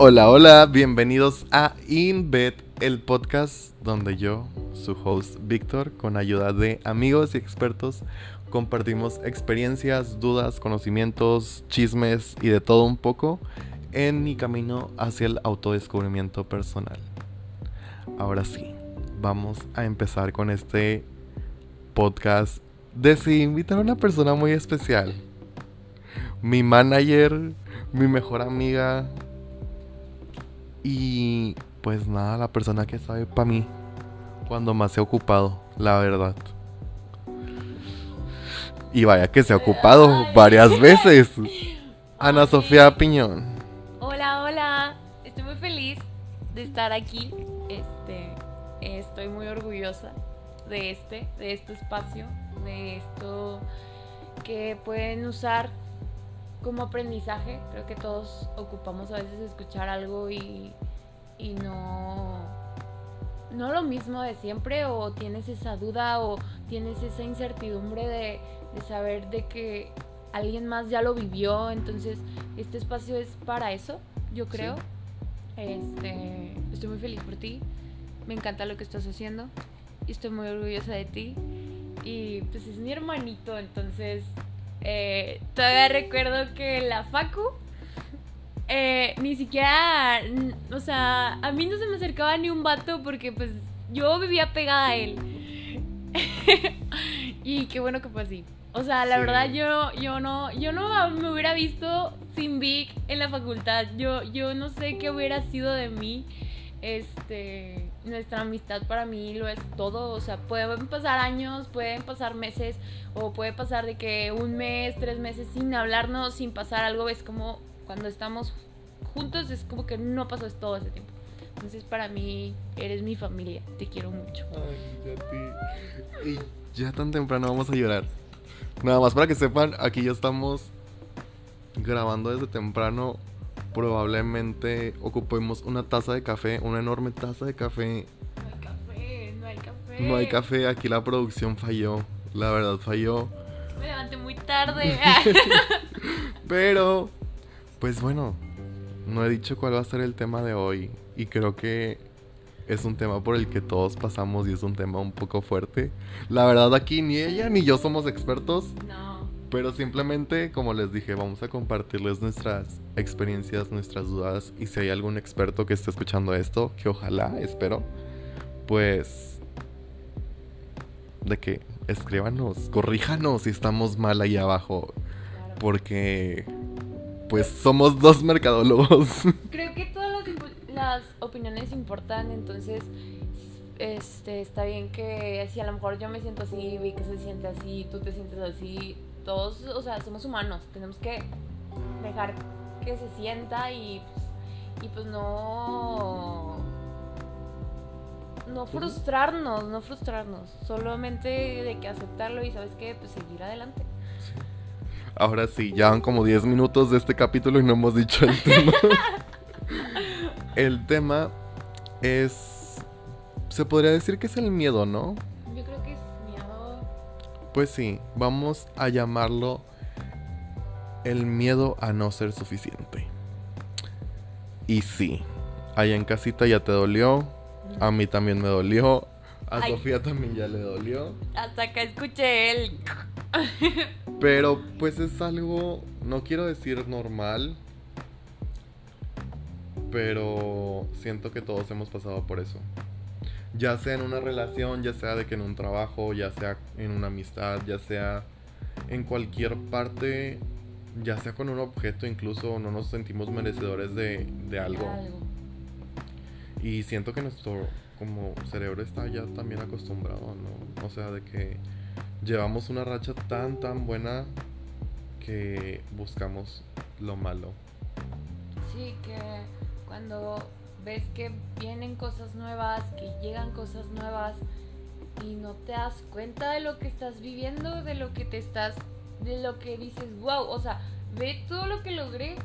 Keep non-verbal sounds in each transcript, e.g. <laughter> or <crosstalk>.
Hola, hola, bienvenidos a InBed, el podcast donde yo, su host Víctor, con ayuda de amigos y expertos, compartimos experiencias, dudas, conocimientos, chismes y de todo un poco en mi camino hacia el autodescubrimiento personal. Ahora sí, vamos a empezar con este podcast. Decidí invitar a una persona muy especial. Mi manager, mi mejor amiga. Y pues nada, la persona que sabe para mí cuando más se ha ocupado, la verdad. Y vaya que se ha ocupado varias <laughs> veces. Ana Sofía Piñón. Hola, hola. Estoy muy feliz de estar aquí. Este, estoy muy orgullosa de este, de este espacio, de esto que pueden usar como aprendizaje. Creo que todos ocupamos a veces escuchar algo y, y no, no lo mismo de siempre o tienes esa duda o tienes esa incertidumbre de, de saber de que alguien más ya lo vivió. Entonces, este espacio es para eso, yo creo. Este, estoy muy feliz por ti. Me encanta lo que estás haciendo. Y estoy muy orgullosa de ti. Y pues es mi hermanito, entonces eh, todavía recuerdo que la Facu eh, ni siquiera, o sea, a mí no se me acercaba ni un vato porque pues yo vivía pegada a él. <laughs> y qué bueno que fue así. O sea, la Sí. verdad yo, yo no, yo no me hubiera visto sin Vic en la facultad. Yo, yo no sé qué hubiera sido de mí. Este, nuestra amistad para mí lo es todo. O sea, pueden pasar años, pueden pasar meses, o puede pasar de que un mes, tres meses sin hablarnos, sin pasar algo. Es como cuando estamos juntos, es como que no pasó todo ese tiempo. Entonces, para mí, eres mi familia. Te quiero mucho. Ay, ya ti. Y ya tan temprano vamos a llorar. Nada más para que sepan, aquí ya estamos grabando desde temprano. Probablemente ocupemos una taza de café, una enorme taza de café. No hay café, no hay café. No hay café, aquí la producción falló. La verdad falló. Me levanté muy tarde. <laughs> <laughs> Pero, pues bueno, no he dicho cuál va a ser el tema de hoy. Y creo que es un tema por el que todos pasamos y es un tema un poco fuerte. La verdad aquí ni ella ni yo somos expertos. no. Pero simplemente, como les dije, vamos a compartirles nuestras experiencias, nuestras dudas. Y si hay algún experto que esté escuchando esto, que ojalá, espero, pues... De que escríbanos, corríjanos si estamos mal ahí abajo. Porque... Pues somos dos mercadólogos. <laughs> Creo que todas las, las opiniones importan, entonces este está bien que si a lo mejor yo me siento así, vi que se siente así, tú te sientes así, todos, o sea, somos humanos, tenemos que dejar que se sienta y pues, y pues no no frustrarnos, no frustrarnos, solamente de que aceptarlo y sabes qué, pues seguir adelante. Ahora sí, ya van como 10 minutos de este capítulo y no hemos dicho el tema. <laughs> el tema es... Se podría decir que es el miedo, ¿no? Pues sí, vamos a llamarlo el miedo a no ser suficiente. Y sí, allá en casita ya te dolió, a mí también me dolió, a Ay. Sofía también ya le dolió. hasta acá escuché el <laughs> Pero pues es algo, no quiero decir normal, pero siento que todos hemos pasado por eso. Ya sea en una relación, ya sea de que en un trabajo, ya sea en una amistad, ya sea en cualquier parte, ya sea con un objeto, incluso no nos sentimos merecedores de, de algo. algo. Y siento que nuestro como cerebro está ya también acostumbrado, ¿no? O sea, de que llevamos una racha tan, tan buena que buscamos lo malo. Sí, que cuando ves que vienen cosas nuevas, que llegan cosas nuevas y no te das cuenta de lo que estás viviendo, de lo que te estás, de lo que dices, wow, o sea, ve todo lo que logré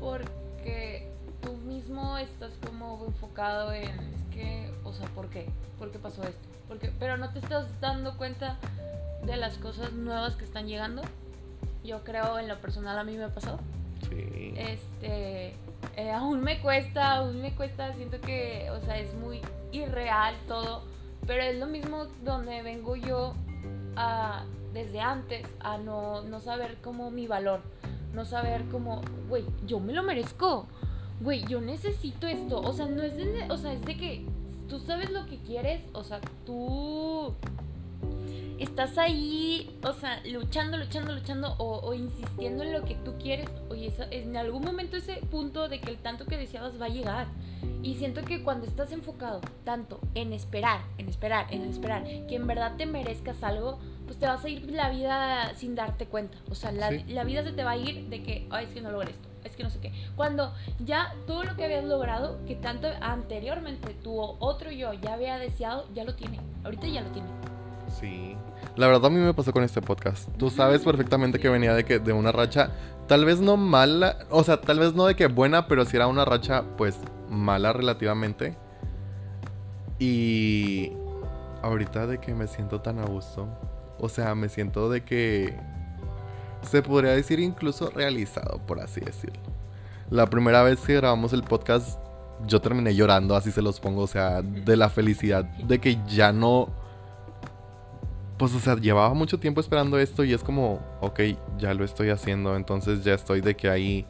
porque tú mismo estás como enfocado en, es que, o sea, ¿por qué? ¿Por qué pasó esto? Porque, pero no te estás dando cuenta de las cosas nuevas que están llegando. Yo creo en lo personal a mí me pasado. Sí. Este, Eh, aún me cuesta, aún me cuesta, siento que, o sea, es muy irreal todo, pero es lo mismo donde vengo yo a, desde antes a no, no saber como mi valor, no saber como, güey, yo me lo merezco, güey, yo necesito esto, o sea, no es de, o sea, es de que tú sabes lo que quieres, o sea, tú estás ahí, o sea, luchando, luchando, luchando o, insistiendo en lo que tú quieres, oye, en algún momento ese punto de que el tanto que deseabas va a llegar. Y siento que cuando estás enfocado tanto en esperar, en esperar, en esperar, que en verdad te merezcas algo, pues te vas a ir la vida sin darte cuenta. O sea, la, la vida se te va a ir de que, ay, es que no logré esto, es que no sé qué. Cuando ya todo lo que habías logrado, que tanto anteriormente tu otro yo ya había deseado, ya lo tiene. Ahorita ya lo tiene. Sí. La verdad a mí me pasó con este podcast. Tú sabes perfectamente que venía de que de una racha tal vez no mala, o sea, tal vez no de que buena, pero si era una racha pues mala relativamente. Y ahorita de que me siento tan a gusto. O sea, me siento de que se podría decir incluso realizado, por así decirlo. La primera vez que grabamos el podcast, yo terminé llorando, así se los pongo, o sea, de la felicidad de que ya no pues, o sea, llevaba mucho tiempo esperando esto y es como, ok, ya lo estoy haciendo, entonces ya estoy de que ahí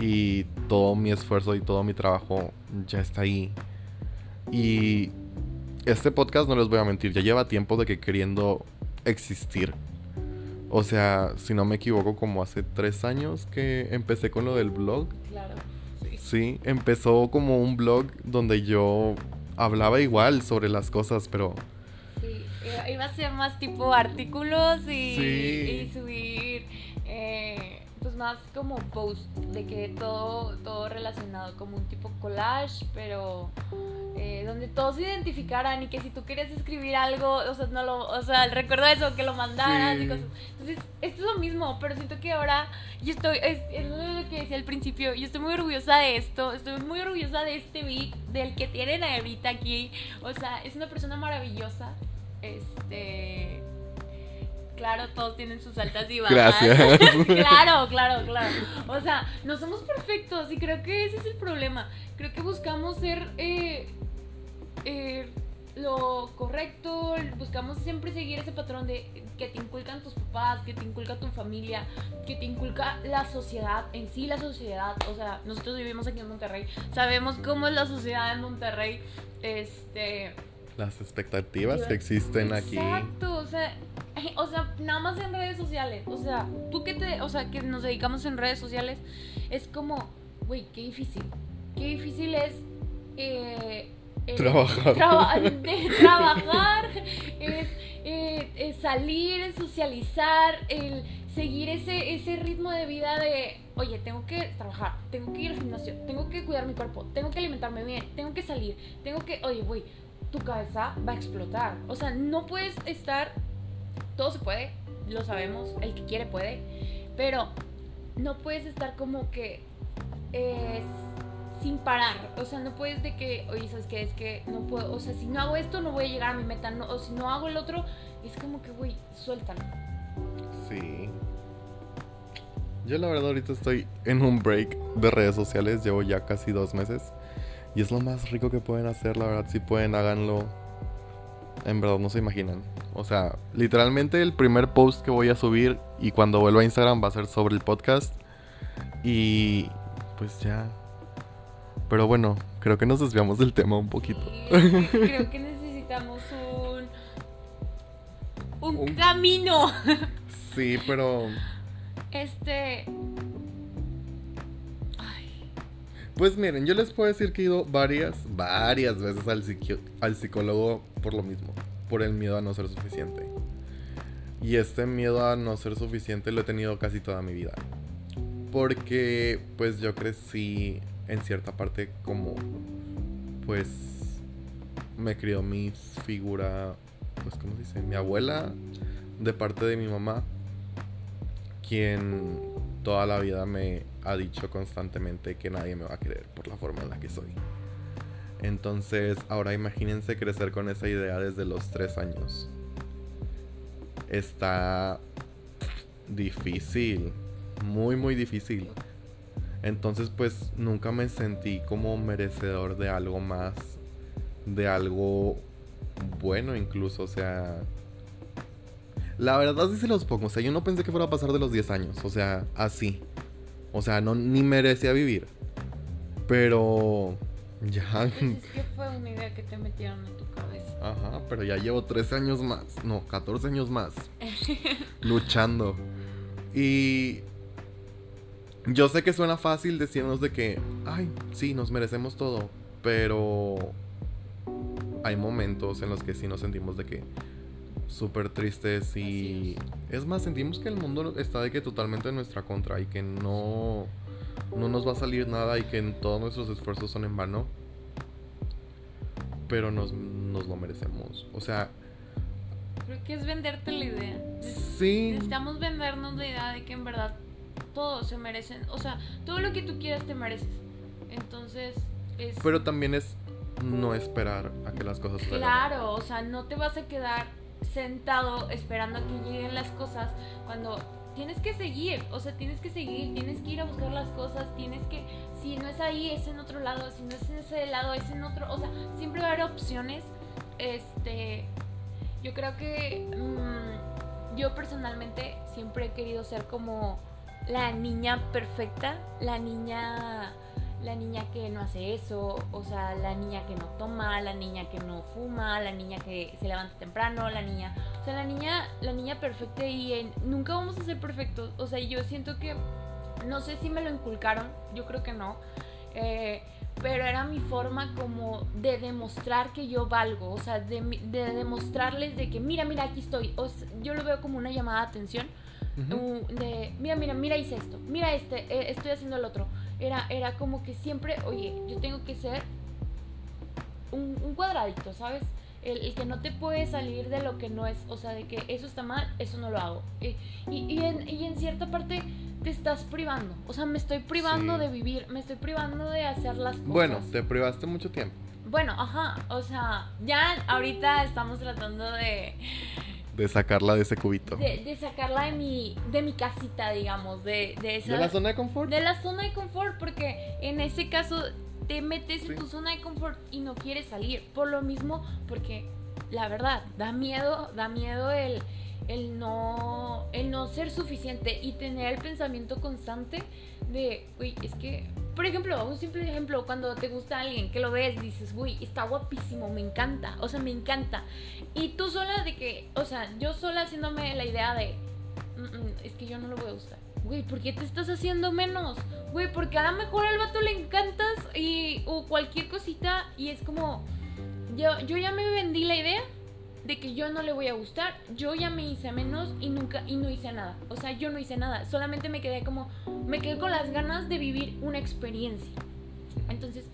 y todo mi esfuerzo y todo mi trabajo ya está ahí. Y este podcast, no les voy a mentir, ya lleva tiempo de que queriendo existir. O sea, si no me equivoco, como hace tres años que empecé con lo del blog. Claro. Sí. sí, empezó como un blog donde yo hablaba igual sobre las cosas, pero iba a ser más tipo artículos y, subir eh, pues más como post de que todo todo relacionado como un tipo collage pero eh, donde todos se identificaran y que si tú querías escribir algo o sea no lo o sea recuerdo eso que lo mandaras y cosas. Entonces esto es lo mismo pero siento que ahora yo estoy es, lo que decía al principio yo estoy muy orgullosa de esto estoy muy orgullosa de este beat del que tienen ahorita aquí. O sea es una persona maravillosa este. Claro, todos tienen sus altas y bajas. Gracias. <laughs> claro, claro, claro. O sea, no somos perfectos y creo que ese es el problema. Creo que buscamos ser eh, eh, lo correcto, buscamos siempre seguir ese patrón de que te inculcan tus papás, que te inculca tu familia, que te inculca la sociedad, en sí la sociedad. O sea, nosotros vivimos aquí en Monterrey, sabemos cómo es la sociedad en Monterrey. Este las expectativas que existen aquí. Exacto, o sea, o sea, nada más en redes sociales. O sea, tú que te, o sea, que nos dedicamos en redes sociales, es como, güey, qué difícil. Qué difícil es eh, eh, trabajar. <laughs> trabajar, es, eh, salir, socializar, el seguir ese, ese ritmo de vida de, oye, tengo que trabajar, tengo que ir al gimnasio, tengo que cuidar mi cuerpo, tengo que alimentarme bien, tengo que salir, tengo que, oye, güey, tu cabeza va a explotar. O sea, no puedes estar, todo se puede, lo sabemos, el que quiere puede, pero no puedes estar como que eh, sin parar. O sea, no puedes de que, oye, ¿sabes qué? Es que no puedo, o sea, si no hago esto no voy a llegar a mi meta, no, o si no hago el otro, es como que, güey, suéltalo. Sí. Yo la verdad ahorita estoy en un break de redes sociales, llevo ya casi dos meses. Y es lo más rico que pueden hacer, la verdad. Si pueden, háganlo. En verdad, no se imaginan. O sea, literalmente el primer post que voy a subir y cuando vuelva a Instagram va a ser sobre el podcast. Y pues ya. Pero bueno, creo que nos desviamos del tema un poquito. creo que necesitamos un. Un, camino. sí, pero. Este. Pues miren, yo les puedo decir que he ido varias, varias veces al, psicólogo por lo mismo, por el miedo a no ser suficiente. Y este miedo a no ser suficiente lo he tenido casi toda mi vida. Porque pues yo crecí en cierta parte como pues me crió mi figura, pues ¿cómo se dice? Mi abuela de parte de mi mamá, quien toda la vida me ha dicho constantemente que nadie me va a querer por la forma en la que soy. Entonces, ahora imagínense crecer con esa idea desde los tres años. Está difícil, muy, muy difícil. Entonces, pues nunca me sentí como merecedor de algo más, de algo bueno incluso, o sea... La verdad sí se los pongo, o sea, yo no pensé que fuera a pasar de los 10 años, o sea, así. O sea, no ni merecía vivir. Pero ya. <laughs> Es que fue una idea que te metieron en tu cabeza. Ajá, pero ya llevo 13 años más, no, 14 años más <laughs> luchando. Y yo sé que suena fácil decirnos de que, ay, sí, nos merecemos todo, pero hay momentos en los que sí nos sentimos de que súper tristes y es. más, sentimos que el mundo está de que totalmente en nuestra contra y que no, no nos va a salir nada y que todos nuestros esfuerzos son en vano. Pero nos, nos lo merecemos. O sea... Creo que es venderte la idea. Sí. Necesitamos vendernos la idea de que en verdad todos se merecen. O sea, todo lo que tú quieras te mereces. Entonces es... Pero también es no esperar a que las cosas Claro, o sea, no te vas a quedar sentado esperando a que lleguen las cosas cuando tienes que seguir, o sea, tienes que seguir, tienes que ir a buscar las cosas, tienes que, si no es ahí, es en otro lado, si no es en ese lado, es en otro, o sea, siempre va a haber opciones, este, yo creo que mm, yo personalmente siempre he querido ser como la niña perfecta, la niña la niña que no hace eso, o sea, la niña que no toma, la niña que no fuma, la niña que se levanta temprano, la niña, o sea, la niña, la niña perfecta y nunca vamos a ser perfectos, o sea, yo siento que, no sé si me lo inculcaron, yo creo que no, eh, pero era mi forma como de demostrar que yo valgo, o sea, de, demostrarles de que, mira, mira, aquí estoy, o yo lo veo como una llamada de atención, de, mira, mira, mira, hice esto, mira este, eh, estoy haciendo el otro era, era como que siempre, oye, yo tengo que ser un, cuadradito, ¿sabes? El, que no te puede salir de lo que no es, o sea, de que eso está mal, eso no lo hago. Y, y, en, y en, cierta parte te estás privando, o sea, me estoy privando de vivir, me estoy privando de hacer las cosas. Bueno, te privaste mucho tiempo. Bueno, ajá, o sea, ya ahorita estamos tratando de de sacarla de ese cubito. De, sacarla de mi, de mi casita, digamos, de, de esa... ¿De la zona de confort? De la zona de confort, porque en ese caso te metes en tu zona de confort y no quieres salir. Por lo mismo, porque la verdad, da miedo, da miedo el, ser suficiente y tener el pensamiento constante de, uy, es que por ejemplo, un simple ejemplo, cuando te gusta alguien que lo ves, dices, uy, está guapísimo, me encanta, o sea, me encanta. Y tú sola de que, o sea, yo sola haciéndome la idea de, mm, mm, es que yo no lo voy a gustar. Güey, ¿por qué te estás haciendo menos? Güey, porque a lo mejor al vato le encantas y, o cualquier cosita y es como, yo, yo ya me vendí la idea de que yo no le voy a gustar, yo ya me hice menos y nunca y no hice nada. O sea, yo no hice nada, solamente me quedé como me quedé con las ganas de vivir una experiencia. Entonces,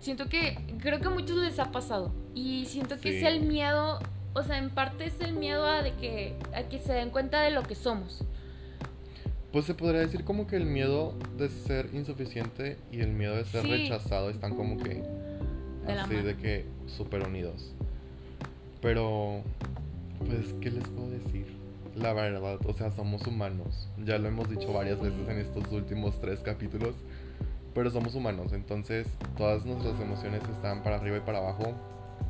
siento que creo que a muchos les ha pasado y siento que es el miedo, o sea, en parte es el miedo a de que a que se den cuenta de lo que somos. Pues se podría decir como que el miedo de ser insuficiente y el miedo de ser rechazado están como que así de que súper unidos. Pero, pues, ¿qué les puedo decir? La verdad, o sea, somos humanos. Ya lo hemos dicho varias veces en estos últimos tres capítulos. Pero somos humanos, entonces todas nuestras emociones están para arriba y para abajo.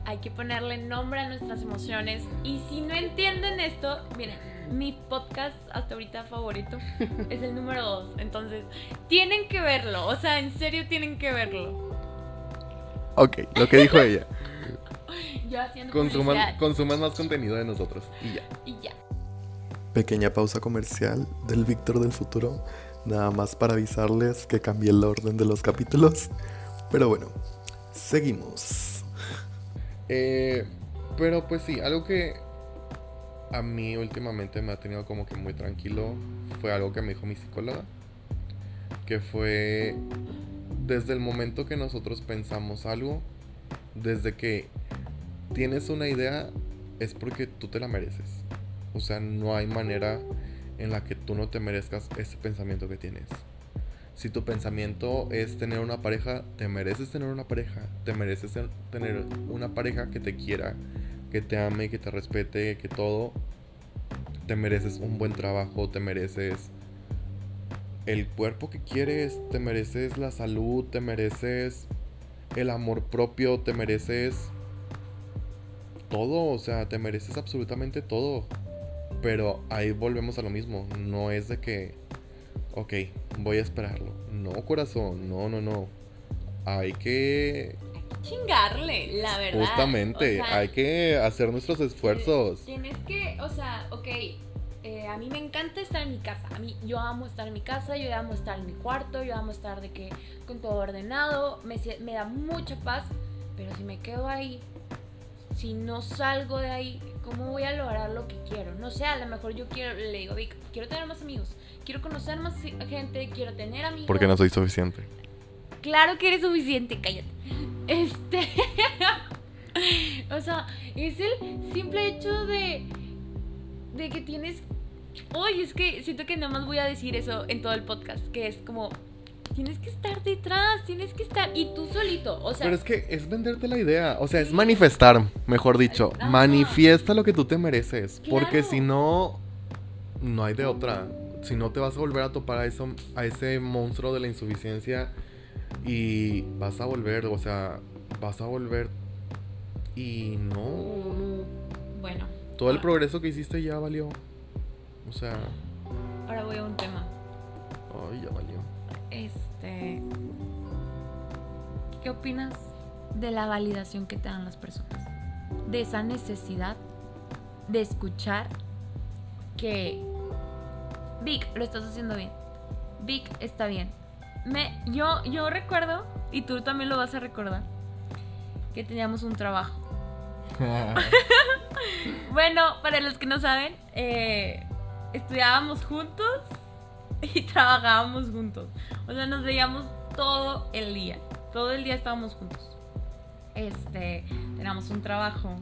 Hay que ponerle nombre a nuestras emociones. Y si no entienden esto, miren, mi podcast hasta ahorita favorito es el número dos. Entonces, tienen que verlo. O sea, en serio tienen que verlo. Ok, lo que dijo ella. <laughs> consuman, consuman más contenido de nosotros y ya. Y ya. Pequeña pausa comercial del Víctor del futuro. Nada más para avisarles que cambié el orden de los capítulos. Pero bueno, seguimos. Eh, pero pues sí, algo que a mí últimamente me ha tenido como que muy tranquilo fue algo que me dijo mi psicóloga. Que fue desde el momento que nosotros pensamos algo, desde que tienes una idea, es porque tú te la mereces. O sea, no hay manera en la que tú no te merezcas ese pensamiento que tienes. Si tu pensamiento es tener una pareja, te mereces tener una pareja. Te mereces tener una pareja que te quiera, que te ame, que te respete, que todo. Te mereces un buen trabajo, te mereces el cuerpo que quieres, te mereces la salud, te mereces el amor propio, te mereces todo, o sea, te mereces absolutamente todo. Pero ahí volvemos a lo mismo, no es de que, ok, voy a esperarlo. No, corazón, no, no, no. Hay que... Chingarle, la verdad. Justamente, O sea, hay que hacer nuestros esfuerzos. Tienes que, o sea, ok, eh, a mí me encanta estar en mi casa. A mí, yo amo estar en mi casa, yo amo estar en mi cuarto, yo amo estar de que con todo ordenado, me, me da mucha paz. Pero si me quedo ahí, si no salgo de ahí, ¿cómo voy a lograr lo que quiero? No sé, a lo mejor yo quiero, le digo, Vic, quiero tener más amigos, quiero conocer más gente, quiero tener amigos. Porque no soy suficiente. Claro que eres suficiente, cállate. Este. <laughs> o sea, es el simple hecho de. de que tienes. Oye, es que siento que nada más voy a decir eso en todo el podcast. Que es como. Tienes que estar detrás, tienes que estar. Y tú solito. O sea, Pero es que es venderte la idea, o sea, es manifestar, mejor dicho. Ajá. Manifiesta lo que tú te mereces, porque si no, no hay de otra. Si no te vas a volver a topar a, eso, a ese monstruo de la insuficiencia y vas a volver, o sea, vas a volver y no, no, no. bueno. Todo el ahora- progreso que hiciste ya valió. O sea, Ahora voy a un tema. ay, ya valió. Este. ¿Qué opinas de la validación que te dan las personas? De esa necesidad de escuchar que. Vic, lo estás haciendo bien. Vic, está bien. Me, yo, yo recuerdo, y tú también lo vas a recordar, que teníamos un trabajo. <laughs> Bueno, para los que no saben, eh, estudiábamos juntos <laughs> y trabajábamos juntos. O sea, nos veíamos todo el día. Todo el día estábamos juntos. Este, teníamos un trabajo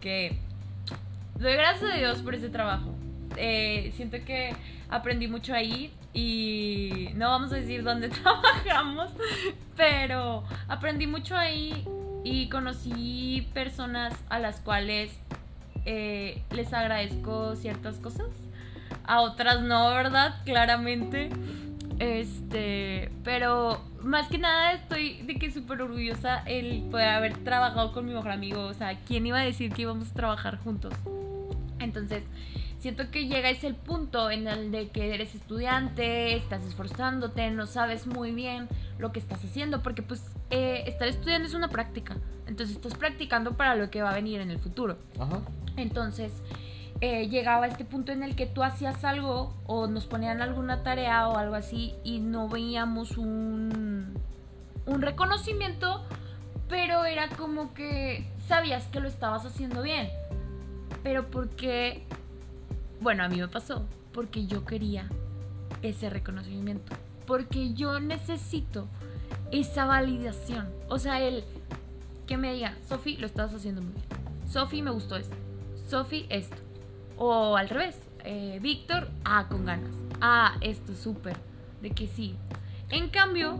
que doy gracias a Dios por ese trabajo. Eh, siento que aprendí mucho ahí y no vamos a decir dónde <laughs> trabajamos, pero aprendí mucho ahí y conocí personas a las cuales eh, les agradezco ciertas cosas. A otras no, ¿verdad? Claramente. Este, pero más que nada estoy de que súper orgullosa el poder haber trabajado con mi mejor amigo. O sea, ¿quién iba a decir que íbamos a trabajar juntos? Entonces, siento que llega ese el punto en el de que eres estudiante, estás esforzándote, no sabes muy bien lo que estás haciendo, porque pues eh, estar estudiando es una práctica. Entonces estás practicando para lo que va a venir en el futuro. Ajá. Entonces, eh, llegaba este punto en el que tú hacías algo o nos ponían alguna tarea o algo así y no veíamos un, un reconocimiento, pero era como que sabías que lo estabas haciendo bien. Pero porque, bueno, a mí me pasó, porque yo quería ese reconocimiento, porque yo necesito esa validación. O sea, el que me diga, Sofi, lo estás haciendo muy bien. Sofi, me gustó esto. Sofi, esto. O al revés, eh, Víctor, ah, con ganas. Ah, esto, súper. De que sí. En cambio,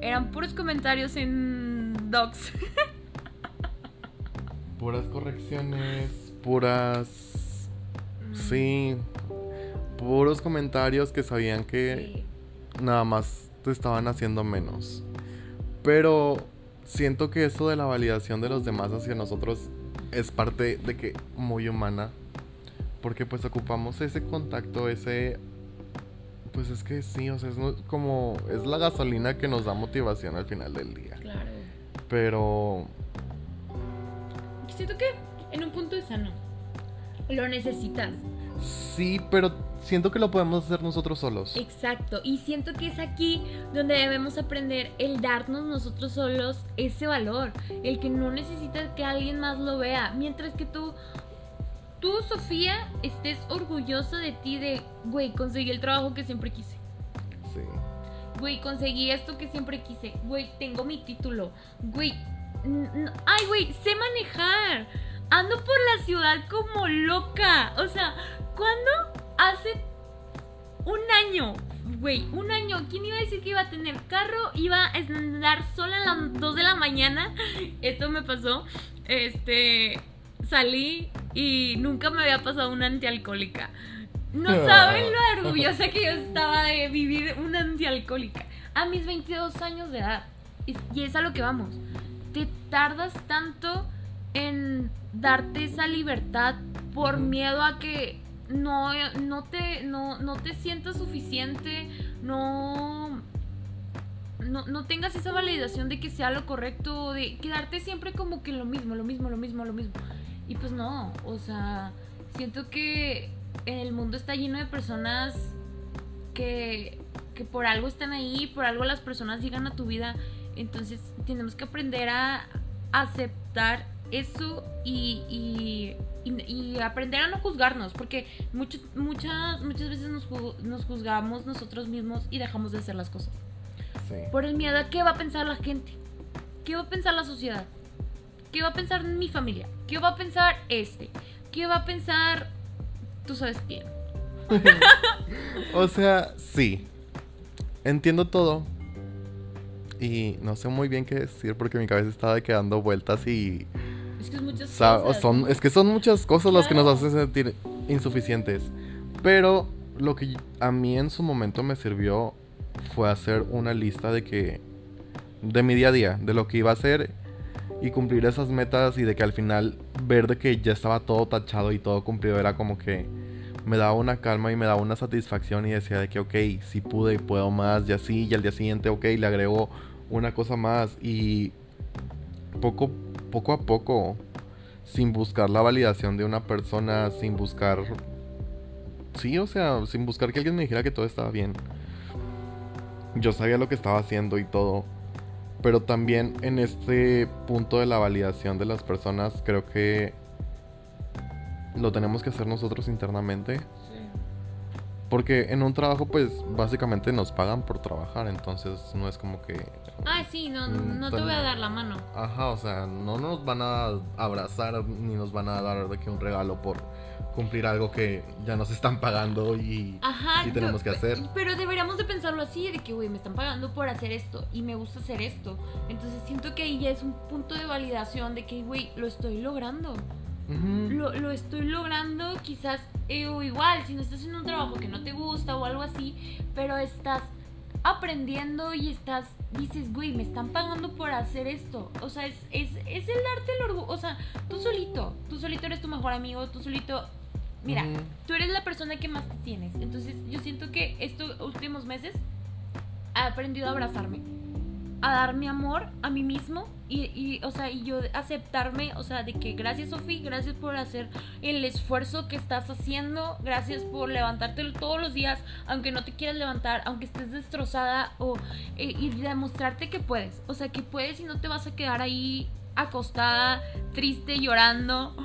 eran puros comentarios en docs. <laughs> Puras correcciones, puras... Sí, puros comentarios que sabían que Sí. nada más te estaban haciendo menos. Pero siento que eso de la validación de los demás hacia nosotros es parte de que muy humana. Porque pues ocupamos ese contacto, ese... Pues es que sí, o sea, es como... Es la gasolina que nos da motivación al final del día. Claro. Pero... Siento que en un punto es sano. Lo necesitas. Sí, pero siento que lo podemos hacer nosotros solos. Exacto, y siento que es aquí donde debemos aprender el darnos nosotros solos ese valor, el que no necesitas que alguien más lo vea, mientras que tú, tú Sofía, estés orgullosa de ti de, güey, conseguí el trabajo que siempre quise, Sí. güey, conseguí esto que siempre quise, güey, tengo mi título, güey, ay, güey, sé manejar, ando por la ciudad como loca, o sea, ¿cuándo hace un año, güey, un año. ¿Quién iba a decir que iba a tener carro? Iba a andar sola a las 2 de la mañana. <laughs> Esto me pasó. Este, salí y nunca me había pasado una antialcohólica. No saben lo orgullosa que yo estaba de vivir una antialcohólica. A mis 22 años de edad. Y, y es a lo que vamos. Te tardas tanto en darte esa libertad por miedo a que no, no, te, no, no te sientas suficiente, no, no, no tengas esa validación de que sea lo correcto, de quedarte siempre como que lo mismo, lo mismo, lo mismo, lo mismo. Y pues no, o sea, siento que el mundo está lleno de personas que, que por algo están ahí, por algo las personas llegan a tu vida. Entonces tenemos que aprender a aceptar eso y, y, y, aprender a no juzgarnos, porque mucho, muchas, muchas veces nos, nos, juzgamos nosotros mismos y dejamos de hacer las cosas. Por el miedo a qué va a pensar la gente, qué va a pensar la sociedad, qué va a pensar mi familia, qué va a pensar este, qué va a pensar tú sabes quién. <laughs> o sea, sí. Entiendo todo. Y no sé muy bien qué decir porque mi cabeza estaba quedando vueltas y es que, muchas cosas. Son, es que son muchas cosas las que nos hacen sentir insuficientes. Pero lo que a mí en su momento me sirvió fue hacer una lista de que. de mi día a día, de lo que iba a hacer y cumplir esas metas y de que al final ver de que ya estaba todo tachado y todo cumplido era como que me daba una calma y me daba una satisfacción y decía de que ok, si pude y puedo más y así y al día siguiente ok, le agrego una cosa más y poco poco a poco, sin buscar la validación de una persona, sin buscar... Sí, o sea, sin buscar que alguien me dijera que todo estaba bien. Yo sabía lo que estaba haciendo y todo. Pero también en este punto de la validación de las personas, creo que lo tenemos que hacer nosotros internamente. Porque en un trabajo, pues, básicamente nos pagan por trabajar, entonces no es como que... Ah, sí, no, mm, no te voy a dar la mano. Ajá, o sea, no nos van a abrazar ni nos van a dar de que un regalo por cumplir algo que ya nos están pagando y, y tenemos que hacer. Pero deberíamos de pensarlo así, de que, güey, me están pagando por hacer esto y me gusta hacer esto. Entonces siento que ahí ya es un punto de validación de que, güey, lo estoy logrando lo, estoy logrando quizás eh, o igual, si no estás en un trabajo que no te gusta o algo así, pero estás aprendiendo y estás, dices, güey, me están pagando por hacer esto. O sea, es, es, es el darte el orgullo. O sea, tú solito, tú solito eres tu mejor amigo, tú solito... Mira, tú eres la persona que más te tienes. Entonces yo siento que estos últimos meses he aprendido a abrazarme a dar mi amor a mí mismo y, o sea, y yo aceptarme, o sea, de que gracias Sofi, gracias por hacer el esfuerzo que estás haciendo, gracias por levantarte todos los días, aunque no te quieras levantar, aunque estés destrozada, o, eh, y demostrarte que puedes, o sea, que puedes y no te vas a quedar ahí acostada, triste, llorando.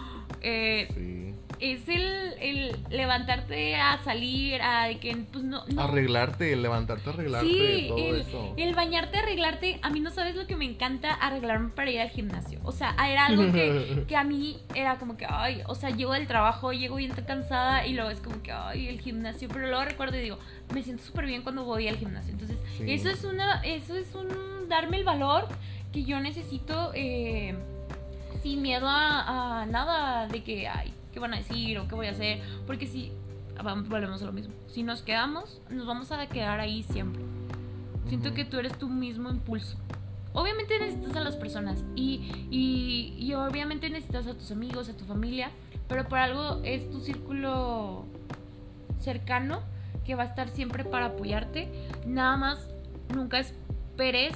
Eh, es el, el, levantarte a salir, a que pues no, Arreglarte, el levantarte, arreglarte, sí, todo el, eso. El bañarte, arreglarte, a mí no sabes lo que me encanta arreglarme para ir al gimnasio. O sea, era algo que, <laughs> que a mí era como que, ay, o sea, llego del trabajo, llego bien cansada y luego es como que, ay, el gimnasio, pero luego recuerdo y digo, me siento súper bien cuando voy al gimnasio. Entonces, eso es una, eso es un darme el valor que yo necesito eh, sin miedo a, a nada de que, ay, qué van a decir o qué voy a hacer. Porque si, volvemos a lo mismo, si nos quedamos, nos vamos a quedar ahí siempre. Siento que tú eres tu mismo impulso. Obviamente necesitas a las personas y, y, y, obviamente necesitas a tus amigos, a tu familia, pero por algo es tu círculo cercano que va a estar siempre para apoyarte. Nada más, nunca esperes,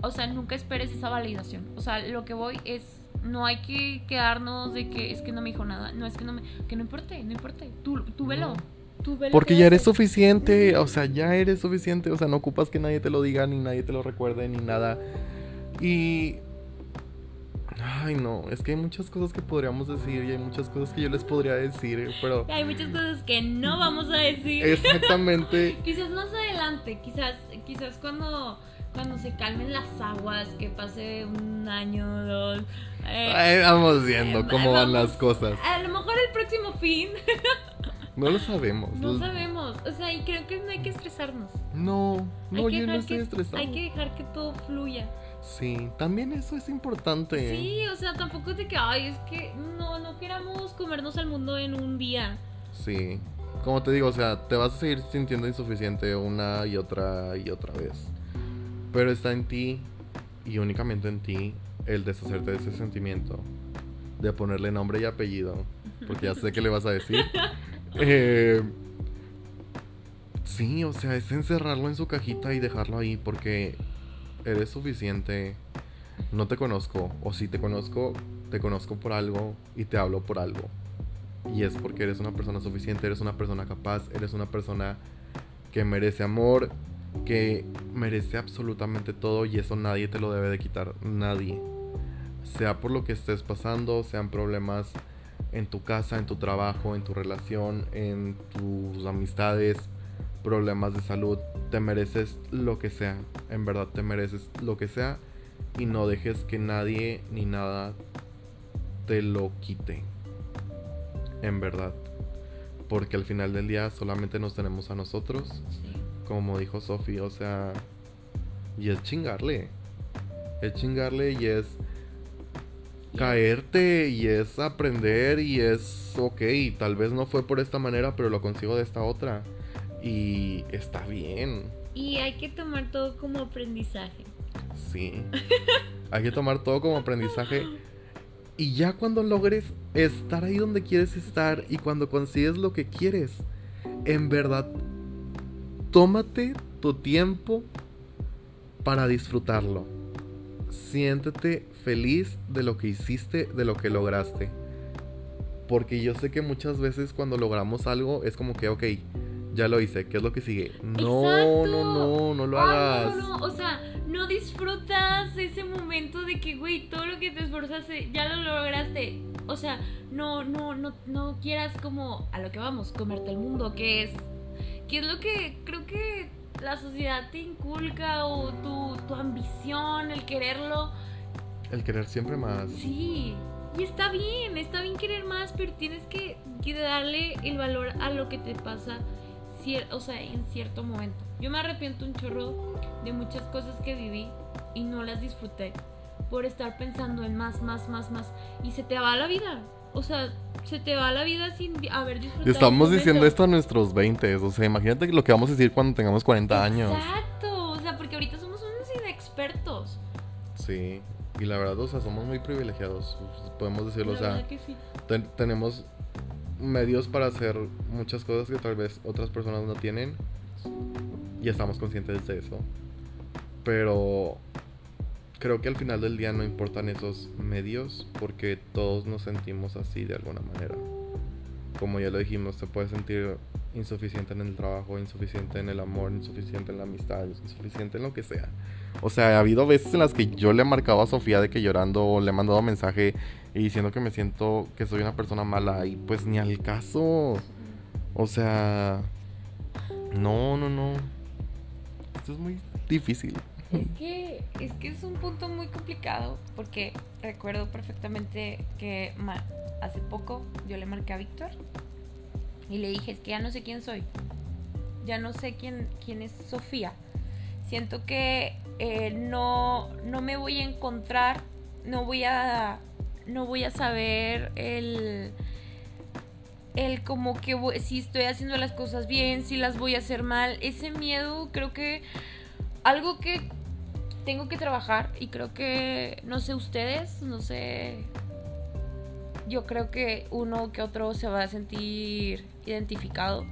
o sea, nunca esperes esa validación. O sea, lo que voy es no hay que quedarnos de que es que no me dijo nada. No, es que no me. Que no importe, no importe. Tú, tú velo. Tú velo Porque ya eres suficiente. O sea, ya eres suficiente. O sea, no ocupas que nadie te lo diga, ni nadie te lo recuerde, ni nada. Y. Ay, no, es que hay muchas cosas que podríamos decir y hay muchas cosas que yo les podría decir, pero... Hay muchas cosas que no vamos a decir. Exactamente. <laughs> quizás más adelante, quizás, quizás cuando, cuando se calmen las aguas, que pase un año, dos, eh, vamos viendo eh, cómo van las cosas. A lo mejor el próximo fin. <laughs> No lo sabemos. No sabemos. O sea, y creo que no hay que estresarnos. No, no, yo no estoy estresado. Hay que dejar que todo fluya. Sí, también eso es importante. Sí, o sea, tampoco es de que, ay, es que no, no queramos comernos al mundo en un día. Sí. como te digo, o sea, te vas a seguir sintiendo insuficiente una y otra y otra vez. Pero está en ti y únicamente en ti el deshacerte de ese sentimiento, de ponerle nombre y apellido, porque ya sé que le vas a decir. <laughs> Eh, sí, o sea, es encerrarlo en su cajita y dejarlo ahí porque eres suficiente. No te conozco, o si te conozco, te conozco por algo y te hablo por algo. Y es porque eres una persona suficiente, eres una persona capaz, eres una persona que merece amor, que merece absolutamente todo y eso nadie te lo debe de quitar, nadie. Sea por lo que estés pasando, sean problemas en tu casa, en tu trabajo, en tu relación, en tus amistades, problemas de salud, te mereces lo que sea, en verdad te mereces lo que sea y no dejes que nadie ni nada te lo quite, en verdad, porque al final del día solamente nos tenemos a nosotros, como dijo Sofi, o sea, y es chingarle, es chingarle y es caerte y es aprender y es, ok, tal vez no fue por esta manera, pero lo consigo de esta otra. Y está bien. Y hay que tomar todo como aprendizaje. Sí. hay que tomar todo como aprendizaje. Y ya cuando logres estar ahí donde quieres estar y cuando consigues lo que quieres, en verdad, tómate tu tiempo para disfrutarlo. Siéntete feliz de lo que hiciste, de lo que lograste. Porque yo sé que muchas veces cuando logramos algo es como que, ok, ya lo hice, ¿qué es lo que sigue? No, no, no, no lo hagas. No, no, o sea, no disfrutas ese momento de que, güey, todo lo que te esforzaste, ya lo lograste. O sea, no, no, no, no quieras como a lo que vamos, comerte el mundo, que es, que es lo que creo que la sociedad te inculca o tu, tu ambición, el quererlo el querer siempre más. Sí, y está bien, está bien querer más, pero tienes que, darle el valor a lo que te pasa, o sea, en cierto momento. Yo me arrepiento un chorro de muchas cosas que viví y no las disfruté por estar pensando en más, más, más, más. Y se te va la vida. O sea, se te va la vida sin haber disfrutado. Estamos diciendo esto a nuestros 20. O sea, imagínate lo que vamos a decir cuando tengamos 40 años. Exacto. O sea, porque ahorita somos unos inexpertos. Sí. Y la verdad, o sea, somos muy privilegiados, podemos decirlo, o sea, tenemos medios para hacer muchas cosas que tal vez otras personas no tienen y estamos conscientes de eso. Pero creo que al final del día no importan esos medios porque todos nos sentimos así de alguna manera. Como ya lo dijimos, te puedes sentir insuficiente en el trabajo, insuficiente en el amor, insuficiente en la amistad, insuficiente en lo que sea. O sea, ha habido veces en las que yo le he marcado a Sofía de que llorando o le he mandado mensaje y diciendo que me siento que soy una persona mala y pues ni al caso. O sea, no, no, no. Esto es muy difícil. Es que, es que es un punto muy complicado porque recuerdo perfectamente que hace poco yo le marqué a Víctor y le dije, es que ya no sé quién soy. Ya no sé quién, quién es Sofía. Siento que eh, no, no me voy a encontrar, no voy a, no voy a saber el, el como que si estoy haciendo las cosas bien, si las voy a hacer mal. Ese miedo creo que algo que tengo que trabajar y creo que, no sé ustedes, no sé, yo creo que uno que otro se va a sentir identificado.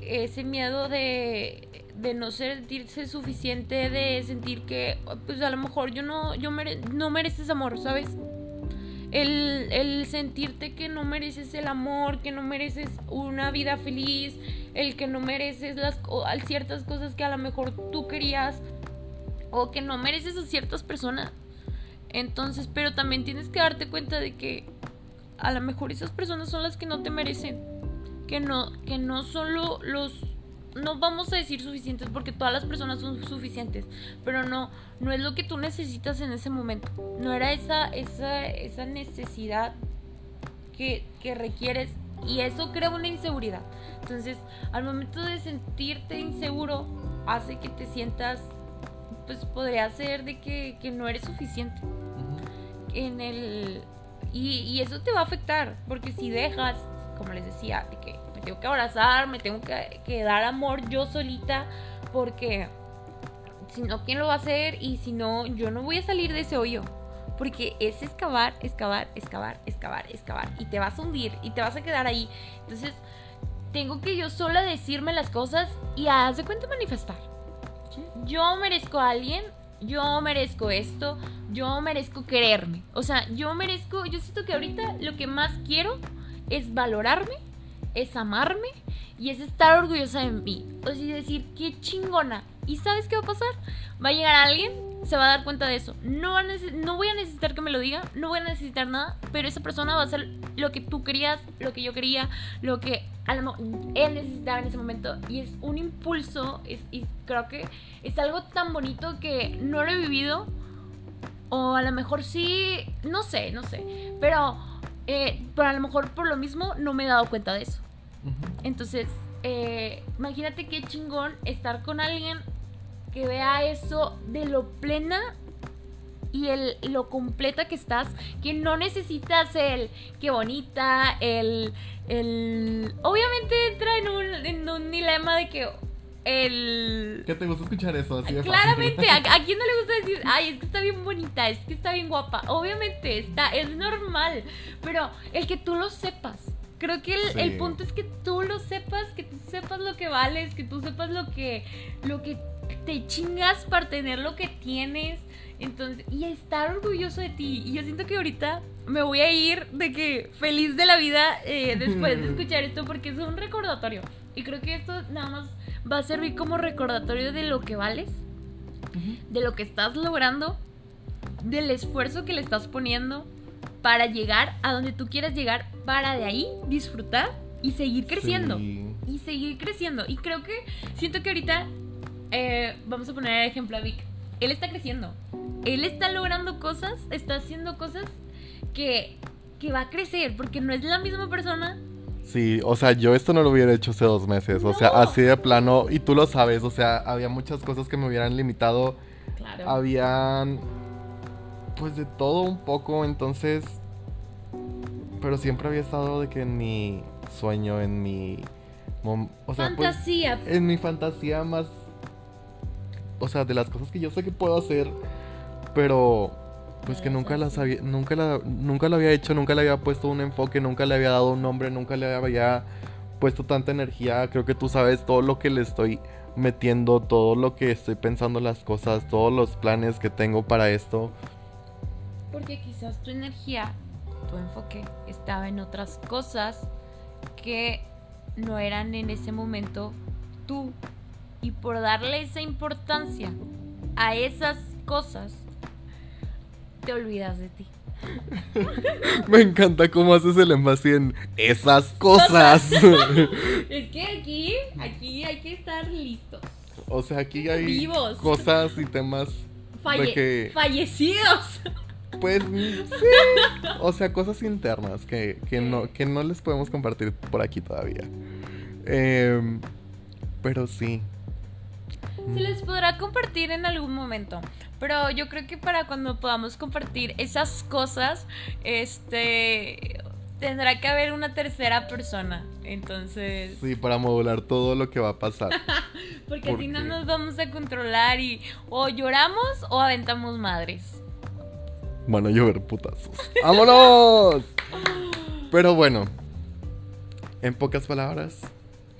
Ese miedo de, de no sentirse suficiente, de sentir que, pues a lo mejor yo no, yo no mereces amor, ¿sabes? El, el, sentirte que no mereces el amor, que no mereces una vida feliz, el que no mereces las ciertas cosas que a lo mejor tú querías o que no mereces a ciertas personas. Entonces, pero también tienes que darte cuenta de que a lo mejor esas personas son las que no te merecen, que no que no solo los no vamos a decir suficientes porque todas las personas son suficientes, pero no, no es lo que tú necesitas en ese momento. No era esa, esa, esa necesidad que, que requieres y eso crea una inseguridad. Entonces, al momento de sentirte inseguro, hace que te sientas, pues podría ser de que, que no eres suficiente. En el. Y, y eso te va a afectar, porque si dejas, como les decía, de que tengo que abrazar, me tengo que, que dar amor yo solita, porque si no, ¿quién lo va a hacer? Y si no, yo no voy a salir de ese hoyo. Porque es excavar, excavar, excavar, excavar, excavar. Y te vas a hundir y te vas a quedar ahí. Entonces, tengo que yo sola decirme las cosas y haz de cuenta manifestar. Yo merezco a alguien, yo merezco esto, yo merezco quererme. O sea, yo merezco, yo siento que ahorita lo que más quiero es valorarme, es amarme y es estar orgullosa de mí. O sea, decir, qué chingona. ¿Y sabes qué va a pasar? Va a llegar alguien, se va a dar cuenta de eso. No, va a no voy a necesitar que me lo diga, no voy a necesitar nada, pero esa persona va a hacer lo que tú querías, lo que yo quería, lo que él necesitaba en ese momento. Y es un impulso, es, y creo que es algo tan bonito que no lo he vivido. O a lo mejor sí, no sé, no sé. Pero, eh, pero a lo mejor por lo mismo no me he dado cuenta de eso. Entonces, eh, imagínate qué chingón estar con alguien que vea eso de lo plena y el, lo completa que estás, que no necesitas el qué bonita, el, el... Obviamente entra en un, en un dilema de que el... ¿Qué te gusta escuchar eso? Así Claramente, ¿a, ¿a, quién no le gusta decir, ay, es que está bien bonita, es que está bien guapa? Obviamente, está, es normal, pero el que tú lo sepas, creo que el, punto es que tú lo sepas, que tú sepas lo que vales, que tú sepas lo que, lo que te chingas para tener lo que tienes. Entonces, y estar orgulloso de ti. Y yo siento que ahorita me voy a ir de que feliz de la vida eh, <laughs> después de escuchar esto porque es un recordatorio. Y creo que esto nada más va a servir como recordatorio de lo que vales, de lo que estás logrando, del esfuerzo que le estás poniendo para llegar a donde tú quieras llegar, para de ahí disfrutar y seguir creciendo. Y seguir creciendo. Y creo que siento que ahorita, eh, vamos a poner el ejemplo a Vic, él está creciendo. Él está logrando cosas, está haciendo cosas que, que va a crecer, porque no es la misma persona Sí, o sea, yo esto no lo hubiera hecho hace dos meses, o sea, así de plano, y tú lo sabes, o sea, había muchas cosas que me hubieran limitado, claro. habían pues de todo un poco, entonces. Pero siempre había estado de que en mi sueño, en mi. O sea, pues, fantasía. en mi fantasía más. O sea, de las cosas que yo sé que puedo hacer. Pero. Pues que nunca las había. Nunca la, nunca lo había hecho, nunca le había puesto un enfoque, nunca le había dado un nombre, nunca le había puesto tanta energía. Creo que tú sabes todo lo que le estoy metiendo, todo lo que estoy pensando las cosas, todos los planes que tengo para esto. Porque quizás tu energía, tu enfoque estaba en otras cosas que no eran en ese momento tú. Y por darle esa importancia a esas cosas, te olvidas de ti. <laughs> Me encanta cómo haces el envase en esas cosas. <laughs> es que aquí, aquí hay que estar listos. O sea, aquí hay cosas y temas fallecidos. <laughs> Pues sí. O sea, cosas internas que, no, que no les podemos compartir por aquí todavía. Em, pero sí. Se les podrá compartir en algún momento. Pero yo creo que para cuando podamos compartir esas cosas, este tendrá que haber una tercera persona. Entonces. Sí, para modular todo lo que va a pasar. <laughs> Porque, Porque, si no nos vamos a controlar y o lloramos o aventamos madres. Van a llover putazos. <laughs> ¡Vámonos! Pero bueno, en pocas palabras,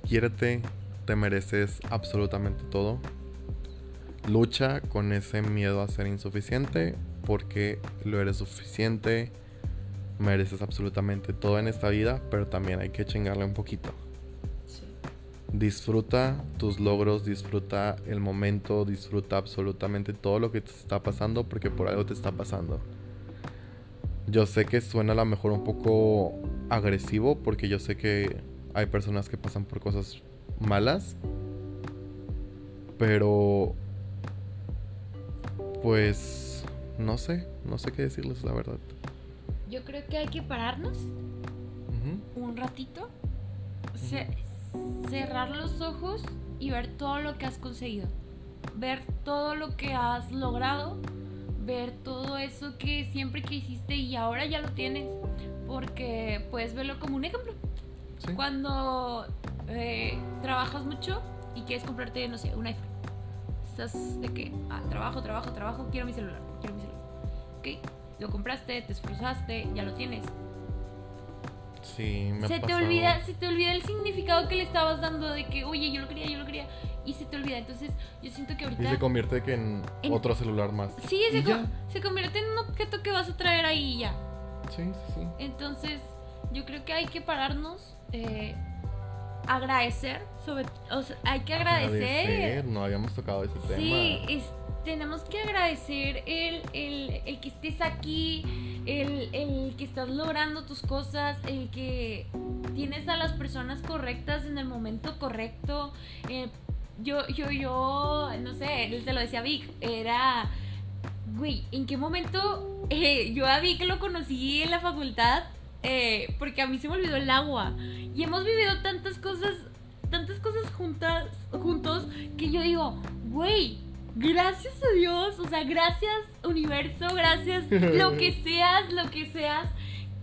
quiérete, te mereces absolutamente todo. Lucha con ese miedo a ser insuficiente porque lo eres suficiente. Mereces absolutamente todo en esta vida, pero también hay que chingarle un poquito. Disfruta tus logros, disfruta el momento, disfruta absolutamente todo lo que te está pasando porque por algo te está pasando. Yo sé que suena a lo mejor un poco agresivo porque yo sé que hay personas que pasan por cosas malas. Pero... Pues... No sé, no sé qué decirles la verdad. Yo creo que hay que pararnos un ratito, cerrar los ojos y ver todo lo que has conseguido. Ver todo lo que has logrado ver todo eso que siempre quisiste y ahora ya lo tienes, porque puedes verlo como un ejemplo. Sí. Cuando eh, trabajas mucho y quieres comprarte, no sé, un iPhone. Estás de que, ah, trabajo, trabajo, trabajo, quiero mi celular, quiero mi celular. Ok, lo compraste, te esforzaste, ya lo tienes. Sí, me se te olvida, se te olvida el significado que le estabas dando de que, oye, yo lo quería, yo lo quería. Y se te olvida. Entonces, yo siento que Y ahorita. se convierte que en, En- otro celular más. Sí, se, Y co- ya. se convierte en un objeto que vas a traer ahí y ya. Sí, sí, sí. Entonces, yo creo que hay que pararnos, eh, agradecer, sobre, o sea, hay que agradecer. No habíamos tocado ese Sí, tema. es- tenemos que agradecer el, el- el que estés aquí, el, el que estás logrando tus cosas, el que tienes a las personas correctas en el momento correcto. Eh, yo, yo, yo, no sé, te lo decía Vic, era, güey, ¿en qué momento eh, yo a Vic lo conocí en la facultad? Eh, porque a mí se me olvidó el agua. Y hemos vivido tantas cosas, tantas cosas juntas, juntos, que yo digo, güey, gracias a Dios, o sea, gracias universo, gracias <laughs> lo que seas, lo que seas,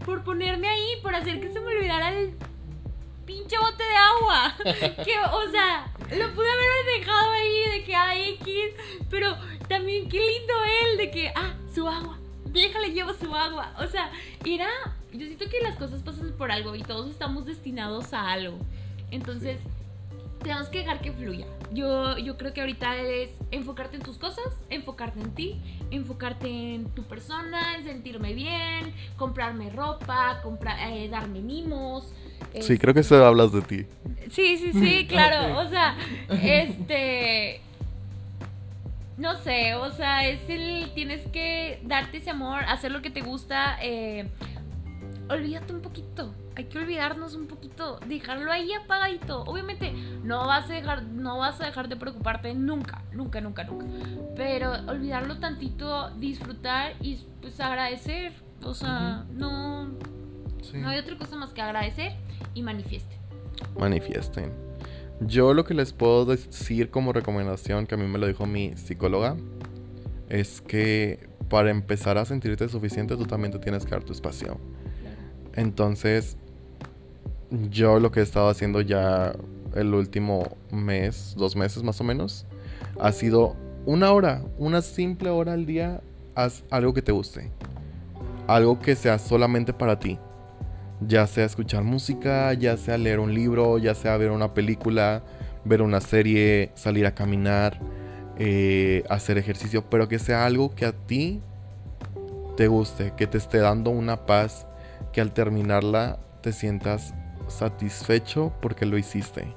por ponerme ahí, por hacer que se me olvidara el pinche bote de agua. <laughs> que, o sea, lo pude haber dejado ahí de que hay X, pero también qué lindo él de que, ah, su agua, déjale, llevo su agua. O sea, era, yo siento que las cosas pasan por algo y todos estamos destinados a algo. Entonces, tenemos que dejar que fluya. Yo, yo creo que ahorita es enfocarte en tus cosas, enfocarte en ti, enfocarte en tu persona, en sentirme bien, comprarme ropa, comprar, eh, darme mimos. Sí, creo que eso hablas de ti. Sí, sí, sí, <laughs> claro. O sea, este. No sé, o sea, es el. Tienes que darte ese amor, hacer lo que te gusta. Eh, olvídate un poquito. Hay que olvidarnos un poquito. Dejarlo ahí apagadito. Obviamente, no vas a dejar, no vas a dejar de preocuparte nunca, nunca, nunca, nunca. Pero olvidarlo tantito, disfrutar y pues agradecer. O sea, no, Sí. no hay otra cosa más que agradecer y manifieste. Manifiesten. Yo lo que les puedo decir como recomendación, que a mí me lo dijo mi psicóloga, es que para empezar a sentirte suficiente tú también te tienes que dar tu espacio. Entonces, yo lo que he estado haciendo ya el último mes, dos meses más o menos, ha sido una hora, una simple hora al día, haz algo que te guste. Algo que sea solamente para ti. Ya sea escuchar música, ya sea leer un libro, ya sea ver una película, ver una serie, salir a caminar, eh, hacer ejercicio, pero que sea algo que a ti te guste, que te esté dando una paz, que al terminarla te sientas satisfecho porque lo hiciste.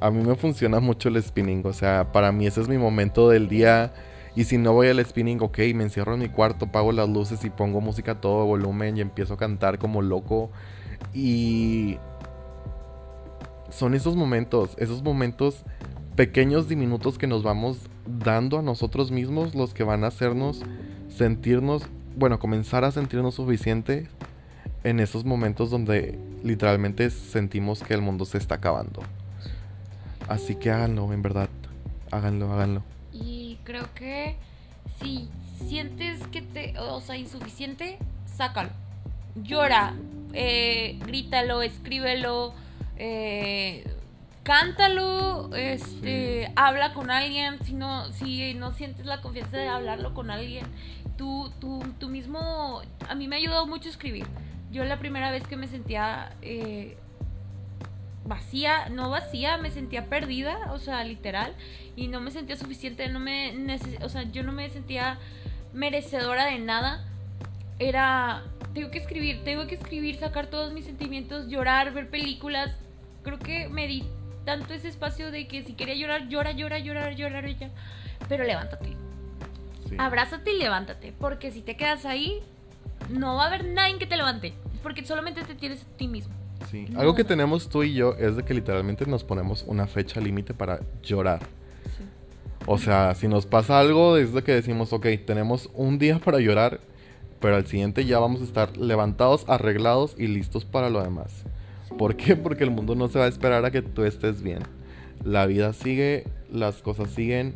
A mí me funciona mucho el spinning, o sea, para mí ese es mi momento del día. Y si no voy al spinning, ok, me encierro en mi cuarto, pago las luces y pongo música a todo volumen y empiezo a cantar como loco. Y son esos momentos, esos momentos pequeños diminutos que nos vamos dando a nosotros mismos los que van a hacernos sentirnos, bueno, comenzar a sentirnos suficiente en esos momentos donde literalmente sentimos que el mundo se está acabando. Así que háganlo, en verdad. Háganlo, háganlo. Y creo que si sientes que te, o sea, insuficiente, sácalo. Llora, eh, grítalo, escríbelo, eh, cántalo, este, habla con alguien. Si no, si no sientes la confianza de hablarlo con alguien, tú, tú, tú mismo, a mí me ha ayudado mucho escribir. Yo la primera vez que me sentía eh, vacía, no vacía, me sentía perdida, o sea, literal, y no me sentía suficiente, no me o sea, yo no me sentía merecedora de nada. Era tengo que escribir, tengo que escribir, sacar todos mis sentimientos, llorar, ver películas. Creo que me di tanto ese espacio de que si quería llorar, llora, llora, llorar, llorar, ya. Pero levántate. Sí. Abrázate y levántate, porque si te quedas ahí no va a haber nadie que te levante, porque solamente te tienes a ti mismo. Sí. No. Algo que tenemos tú y yo es de que literalmente nos ponemos una fecha límite para llorar. O sea, si nos pasa algo, es de que decimos, ok, tenemos un día para llorar, pero al siguiente ya vamos a estar levantados, arreglados y listos para lo demás. ¿Por qué? Porque el mundo no se va a esperar a que tú estés bien. La vida sigue, las cosas siguen.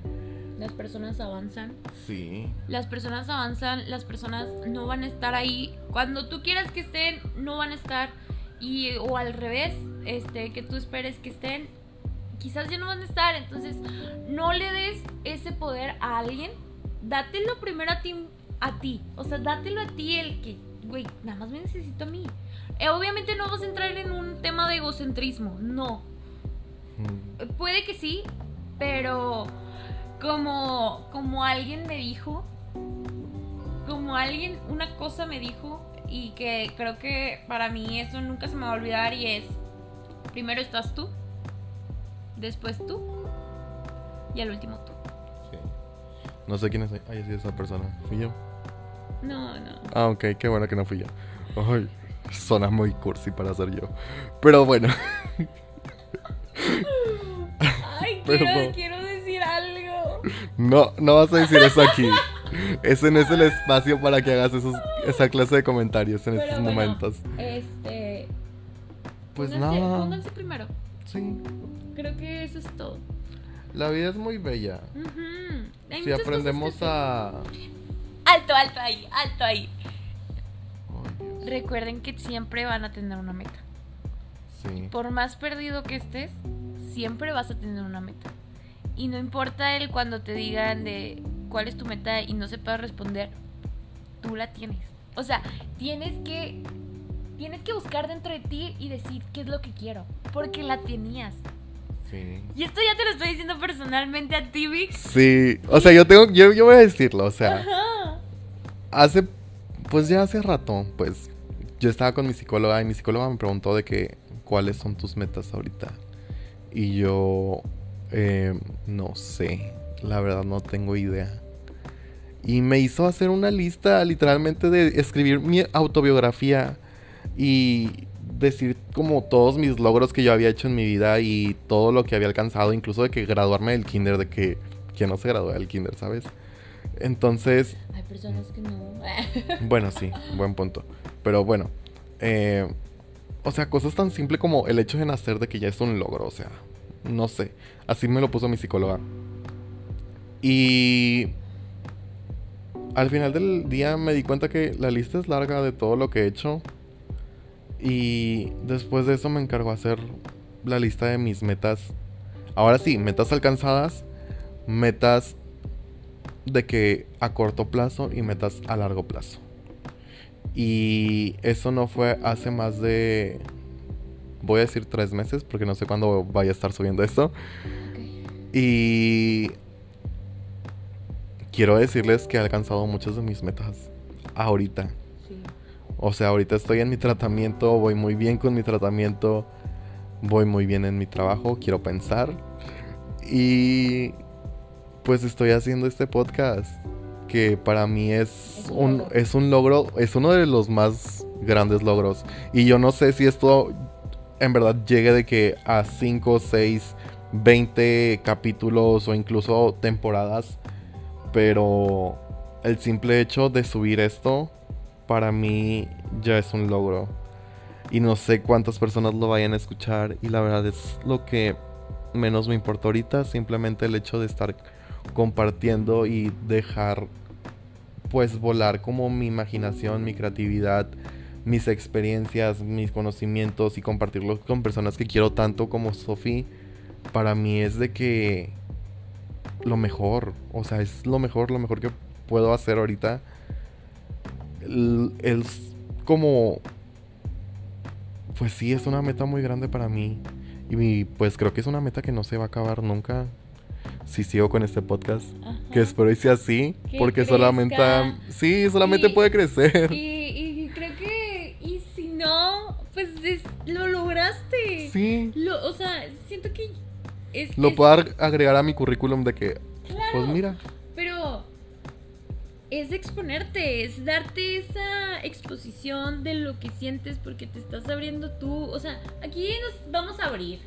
Las personas avanzan. Sí. Las personas avanzan, las personas no van a estar ahí. Cuando tú quieras que estén, no van a estar. Y, o al revés, este, que tú esperes que estén, quizás ya no van a estar. Entonces, no le des ese poder a alguien. Dátelo primero a ti, a ti. O sea, dátelo a ti el que, güey, nada más me necesito a mí. Eh, obviamente no vas a entrar en un tema de egocentrismo, no. Puede que sí, pero como, como alguien me dijo, como alguien, una cosa me dijo y que creo que para mí eso nunca se me va a olvidar y es, primero estás tú, después tú y al último tú. sí. No sé quién es ay, sí, esa persona. ¿Fui yo? No, no. Ah, ok, qué bueno que no fui yo. Ay, suena muy cursi para ser yo. Pero bueno, <laughs> Ay, <laughs> Pero quiero, no. No, no vas a decir eso aquí. Ese no es el espacio para que hagas esos, esa clase de comentarios en Pero estos bueno, momentos. Este. Pues pónganse, nada. Pónganse primero. Sí, Creo que eso es todo. la vida es muy bella. Hay Si aprendemos que a... Alto, alto ahí, alto ahí. Dios. Recuerden que siempre van a tener una meta. Sí. Por más perdido que estés, siempre vas a tener una meta. Y no importa el cuando te digan de cuál es tu meta y no sepas responder, tú la tienes. O sea, tienes que tienes que buscar dentro de ti y decir qué es lo que quiero, porque la tenías. Sí. Y esto ya te lo estoy diciendo personalmente a ti, Vix. Sí, o sea, yo tengo, yo, yo voy a decirlo, o sea, Ajá. hace, pues ya hace rato, pues, yo estaba con mi psicóloga y mi psicóloga me preguntó de que, ¿cuáles son tus metas ahorita? Y yo, eh, no sé, la verdad no tengo idea. Y me hizo hacer una lista, literalmente, de escribir mi autobiografía y decir como todos mis logros que yo había hecho en mi vida y todo lo que había alcanzado, incluso de que graduarme del kinder, de que, que no se graduó del kinder, ¿sabes? Entonces, Hay personas que no. <laughs> bueno, sí, buen punto. Pero bueno, eh, o sea, cosas tan simples como el hecho de nacer, de que ya es un logro, o sea, no sé. Así me lo puso mi psicóloga. Y al final del día me di cuenta que la lista es larga de todo lo que he hecho. Y después de eso me encargó hacer la lista de mis metas. Ahora sí, metas alcanzadas, metas de que a corto plazo y metas a largo plazo. Y eso no fue hace más de, voy a decir tres meses, porque no sé cuándo vaya a estar subiendo esto. Y quiero decirles que he alcanzado muchas de mis metas ahorita. Sí. O sea, ahorita estoy en mi tratamiento, voy muy bien con mi tratamiento, voy muy bien en mi trabajo, quiero pensar. Y pues estoy haciendo este podcast que para mí es Es un es un logro, es uno de los más grandes logros. Y yo no sé si esto en verdad llegue de que a 5, 6, 20 capítulos o incluso temporadas. Pero el simple hecho de subir esto para mí ya es un logro. Y no sé cuántas personas lo vayan a escuchar. Y la verdad es lo que menos me importa ahorita. Simplemente el hecho de estar compartiendo y dejar pues volar como mi imaginación, mi creatividad, mis experiencias, mis conocimientos y compartirlos con personas que quiero tanto como Sophie. Para mí es de que lo mejor, o sea, es lo mejor, lo mejor que puedo hacer ahorita. Es como pues sí, es una meta muy grande para mí. Y pues creo que es una meta que no se va a acabar nunca. Si sigo con este podcast. Ajá. Que espero y sea así. Que porque solamente. Sí, solamente Y- puede crecer. Y creo que. Y si no, pues es- lo lograste. Sí. Lo, o sea, siento que. Es, Lo es- puedo ag- agregar a mi currículum de que. Pues Claro. mira. Pero es exponerte, es darte esa exposición de lo que sientes porque te estás abriendo tú. O sea, aquí nos vamos a abrir,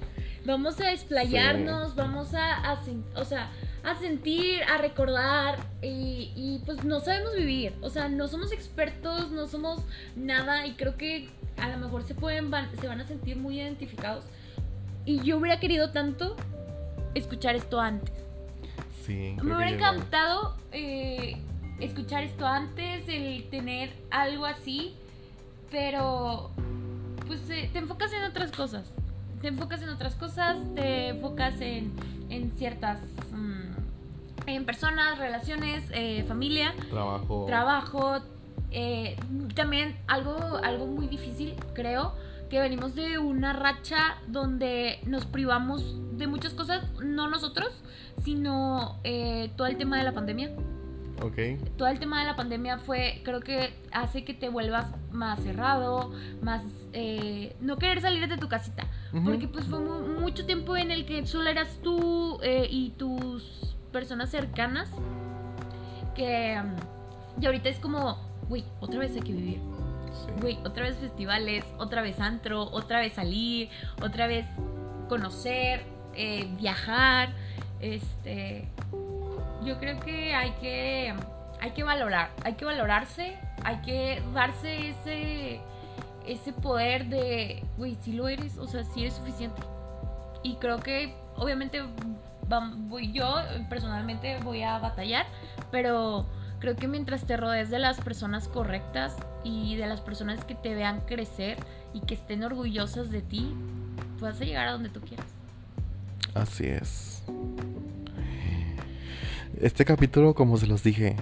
vamos a explayarnos, vamos a, a o sea, a sentir, a recordar y, y, pues no sabemos vivir. O sea, no somos expertos, no somos nada y creo que a lo mejor se pueden van, se van a sentir muy identificados. Y yo hubiera querido tanto escuchar esto antes. Sí. Me hubiera encantado eh, escuchar esto antes, el tener algo así, pero pues eh, te enfocas en otras cosas. te enfocas en otras cosas, te enfocas en, en ciertas... mm, en personas, relaciones, eh, familia, Trabajo. trabajo. Eh, también algo, algo muy difícil, creo, que venimos de una racha donde nos privamos de muchas cosas, no nosotros, sino eh, todo el tema de la pandemia. ok. Todo el tema de la pandemia fue, creo que hace que te vuelvas más cerrado, más... eh, no querer salir de tu casita. Ujú. Porque pues fue mu- mucho tiempo en el que solo eras tú eh, y tus personas cercanas. Que... y ahorita es como, güey, otra vez hay que vivir. Sí. Güey, otra vez festivales, otra vez antro, otra vez salir, otra vez conocer, eh, viajar. Este... Yo creo que hay que... Hay que valorar, hay que valorarse, hay que darse ese, ese poder de, güey, si lo eres, o sea, si eres suficiente. Y creo que, obviamente, yo personalmente voy a batallar, pero creo que mientras te rodees de las personas correctas y de las personas que te vean crecer y que estén orgullosas de ti, vas a llegar a donde tú quieras. Así es. Este capítulo, como se los dije,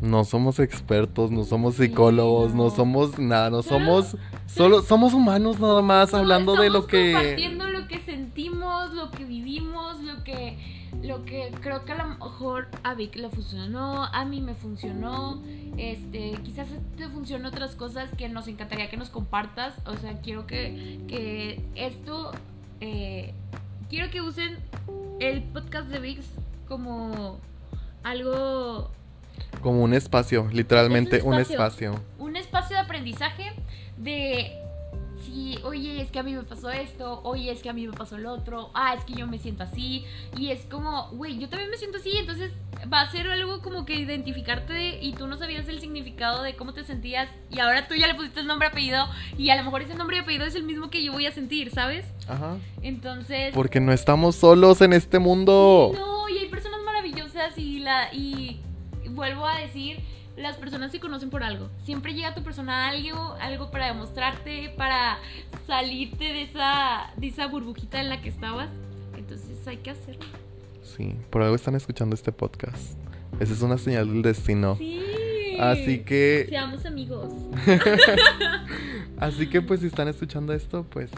no somos expertos, no somos Sí, psicólogos, no. no. somos nada, no somos <laughs> solo somos humanos nada más hablando de lo que compartiendo lo que sentimos, lo que vivimos, lo que lo que creo que a lo mejor a Vic le funcionó, a mí me funcionó, este, quizás te funcionan otras cosas que nos encantaría que nos compartas, o sea, quiero que, que esto, eh, quiero que usen el podcast de Vix como algo como un espacio, literalmente Es un espacio. un espacio de aprendizaje de si, oye, es que a mí me pasó esto, oye, es que a mí me pasó lo otro, ah, es que yo me siento así, y es como, güey, yo también me siento así, entonces va a ser algo como que identificarte y tú no sabías el significado de cómo te sentías y ahora tú ya le pusiste el nombre apellido y a lo mejor ese nombre y apellido es el mismo que yo voy a sentir, ¿sabes? Ajá. Entonces... Porque no estamos solos en este mundo. No, y hay personas maravillosas y la y vuelvo a decir, las personas se conocen por algo. Siempre llega a tu persona algo, algo para demostrarte, para salirte de esa de esa burbujita en la que estabas. Entonces hay que hacerlo. Sí, por algo están escuchando este podcast. Esa es una señal del destino. Sí. Así que seamos amigos. <laughs> Así que pues si están escuchando esto, pues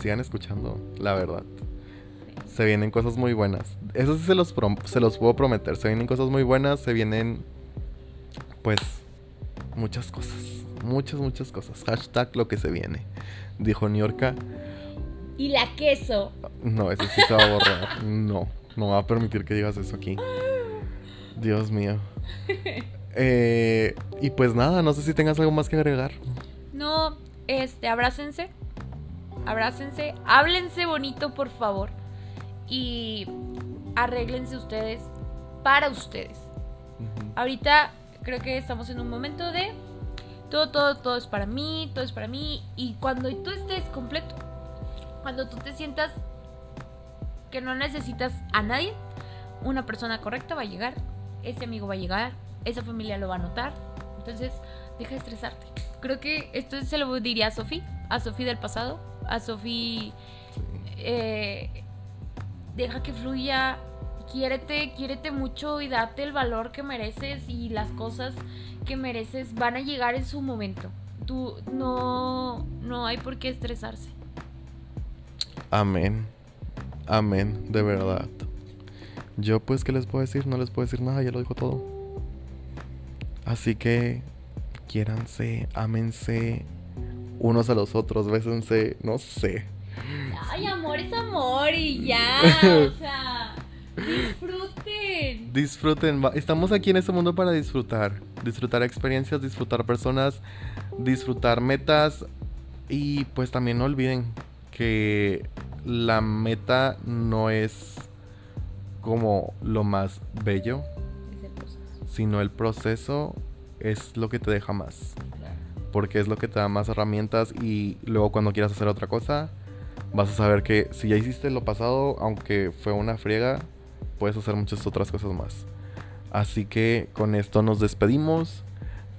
sigan escuchando, la verdad. Se vienen cosas muy buenas. Eso sí se los, prom- se los puedo prometer. Se vienen cosas muy buenas, se vienen pues muchas cosas. Muchas, muchas cosas. Hashtag lo que se viene. Dijo Niorca. Y la queso. No, eso sí se va a borrar. No, no va a permitir que digas eso aquí. Dios mío. <laughs> Eh, y pues nada, no sé si tengas algo más que agregar. No, este, abrácense. Abrácense. Háblense bonito, por favor. Y arréglense ustedes para ustedes. Ahorita creo que estamos en un momento de todo, todo, todo es para mí, todo es para mí. Y cuando tú estés completo, cuando tú te sientas que no necesitas a nadie, una persona correcta va a llegar, ese amigo va a llegar, esa familia lo va a notar. Entonces, deja de estresarte. Creo que esto se lo diría a Sofi, a Sofi del pasado, a Sofi Sí. eh, deja que fluya, quiérete, quiérete mucho y date el valor que mereces y las cosas que mereces van a llegar en su momento. Tú no, no hay por qué estresarse. Amén. Amén, de verdad. Yo pues, ¿qué les puedo decir? No les puedo decir nada, ya lo dijo todo. Así que, quiéranse, ámense unos a los otros, bésense, no sé. Ay, amor es amor y ya, o <laughs> sea, disfruten. Disfruten, estamos aquí en este mundo para disfrutar. Disfrutar experiencias, disfrutar personas, disfrutar metas y pues también no olviden que la meta no es como lo más bello, sino el proceso es lo que te deja más. Porque es lo que te da más herramientas y luego cuando quieras hacer otra cosa, vas a saber que si ya hiciste lo pasado, aunque fue una friega, puedes hacer muchas otras cosas más. Así que con esto nos despedimos.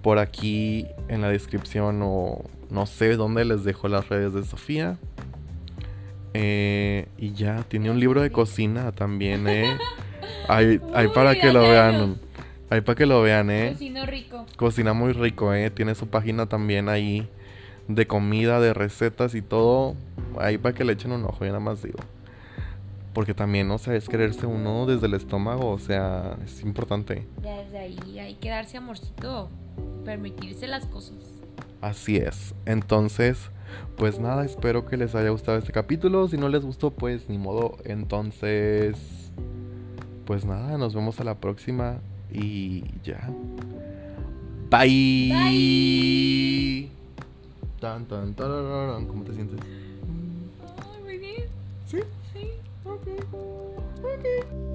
Por aquí en la descripción o no sé dónde les dejo las redes de Sofía. Eh, y ya, tiene un libro de cocina también, ¿eh? <laughs> Hay, hay Uy, para que lo vean. Hay para que lo vean, ¿eh? Cocino rico. Cocina muy rico, ¿eh? Tiene su página también ahí de comida, de recetas y todo. Ahí para que le echen un ojo, yo nada más digo. Porque también, o sea, es quererse uno desde el estómago, o sea, es importante. Ya desde ahí hay que darse amorcito. Permitirse las cosas. Así es. Entonces, pues nada, espero que les haya gustado este capítulo. Si no les gustó, pues ni modo. Entonces, pues nada, nos vemos a la próxima y ya. Bye. Bye. Tan, tan. ¿Cómo te sientes? Ay, muy bien. Sí. Sí. Ok. Ok.